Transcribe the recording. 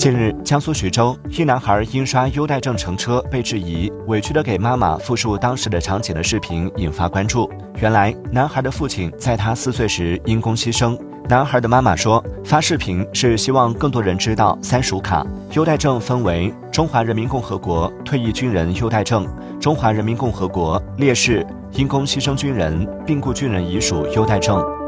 近日江苏徐州一男孩因刷优待证乘车被质疑委屈的给妈妈复述当时的场景的视频引发关注。原来男孩的父亲在他四岁时因公牺牲。男孩的妈妈说发视频是希望更多人知道三属卡优待证分为中华人民共和国退役军人优待证中华人民共和国烈士因公牺牲军人病故军人遗属优待证。